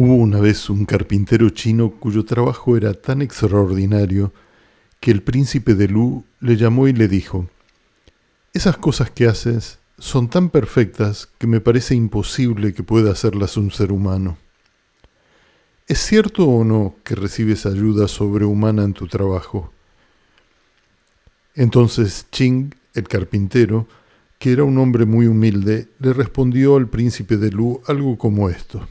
Hubo una vez un carpintero chino cuyo trabajo era tan extraordinario que el príncipe de Lu le llamó y le dijo, Esas cosas que haces son tan perfectas que me parece imposible que pueda hacerlas un ser humano. ¿Es cierto o no que recibes ayuda sobrehumana en tu trabajo? Entonces Ching, el carpintero, que era un hombre muy humilde, le respondió al príncipe de Lu algo como esto.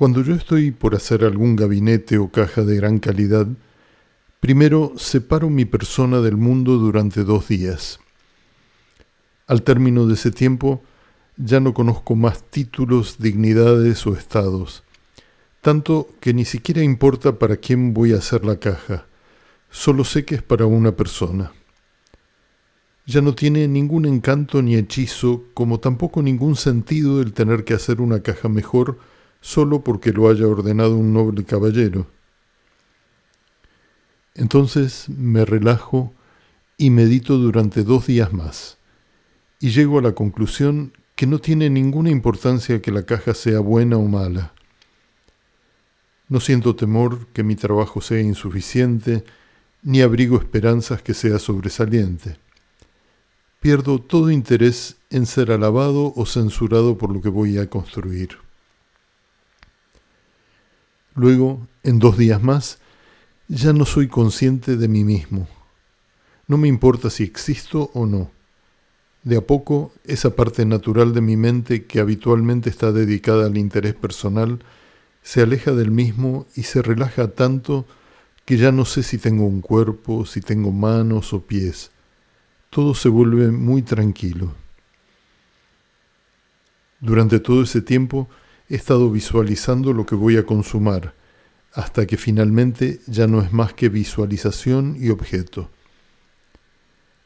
Cuando yo estoy por hacer algún gabinete o caja de gran calidad, primero separo mi persona del mundo durante dos días. Al término de ese tiempo, ya no conozco más títulos, dignidades o estados, tanto que ni siquiera importa para quién voy a hacer la caja, solo sé que es para una persona. Ya no tiene ningún encanto ni hechizo, como tampoco ningún sentido el tener que hacer una caja mejor solo porque lo haya ordenado un noble caballero. Entonces me relajo y medito durante dos días más, y llego a la conclusión que no tiene ninguna importancia que la caja sea buena o mala. No siento temor que mi trabajo sea insuficiente, ni abrigo esperanzas que sea sobresaliente. Pierdo todo interés en ser alabado o censurado por lo que voy a construir. Luego, en dos días más, ya no soy consciente de mí mismo. No me importa si existo o no. De a poco, esa parte natural de mi mente que habitualmente está dedicada al interés personal se aleja del mismo y se relaja tanto que ya no sé si tengo un cuerpo, si tengo manos o pies. Todo se vuelve muy tranquilo. Durante todo ese tiempo he estado visualizando lo que voy a consumar, hasta que finalmente ya no es más que visualización y objeto.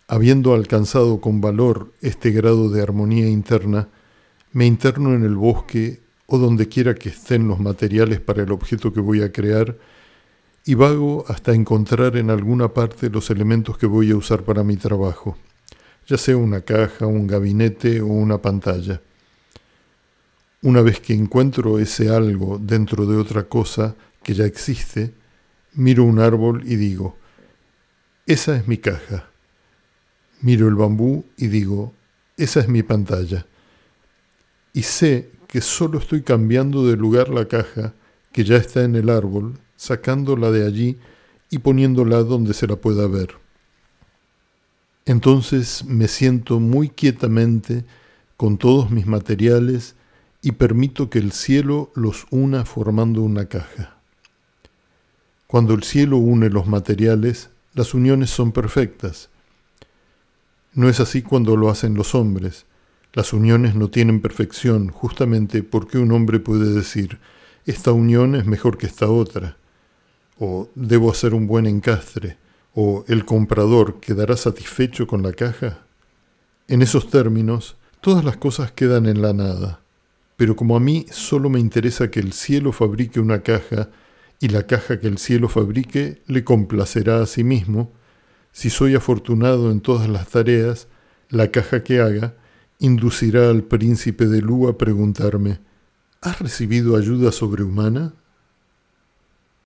Habiendo alcanzado con valor este grado de armonía interna, me interno en el bosque o donde quiera que estén los materiales para el objeto que voy a crear y vago hasta encontrar en alguna parte los elementos que voy a usar para mi trabajo, ya sea una caja, un gabinete o una pantalla. Una vez que encuentro ese algo dentro de otra cosa que ya existe, miro un árbol y digo, esa es mi caja. Miro el bambú y digo, esa es mi pantalla. Y sé que solo estoy cambiando de lugar la caja que ya está en el árbol, sacándola de allí y poniéndola donde se la pueda ver. Entonces me siento muy quietamente con todos mis materiales y permito que el cielo los una formando una caja. Cuando el cielo une los materiales, las uniones son perfectas. No es así cuando lo hacen los hombres. Las uniones no tienen perfección justamente porque un hombre puede decir, esta unión es mejor que esta otra, o debo hacer un buen encastre, o el comprador quedará satisfecho con la caja. En esos términos, todas las cosas quedan en la nada. Pero como a mí solo me interesa que el cielo fabrique una caja y la caja que el cielo fabrique le complacerá a sí mismo, si soy afortunado en todas las tareas, la caja que haga inducirá al príncipe de Lu a preguntarme, ¿has recibido ayuda sobrehumana?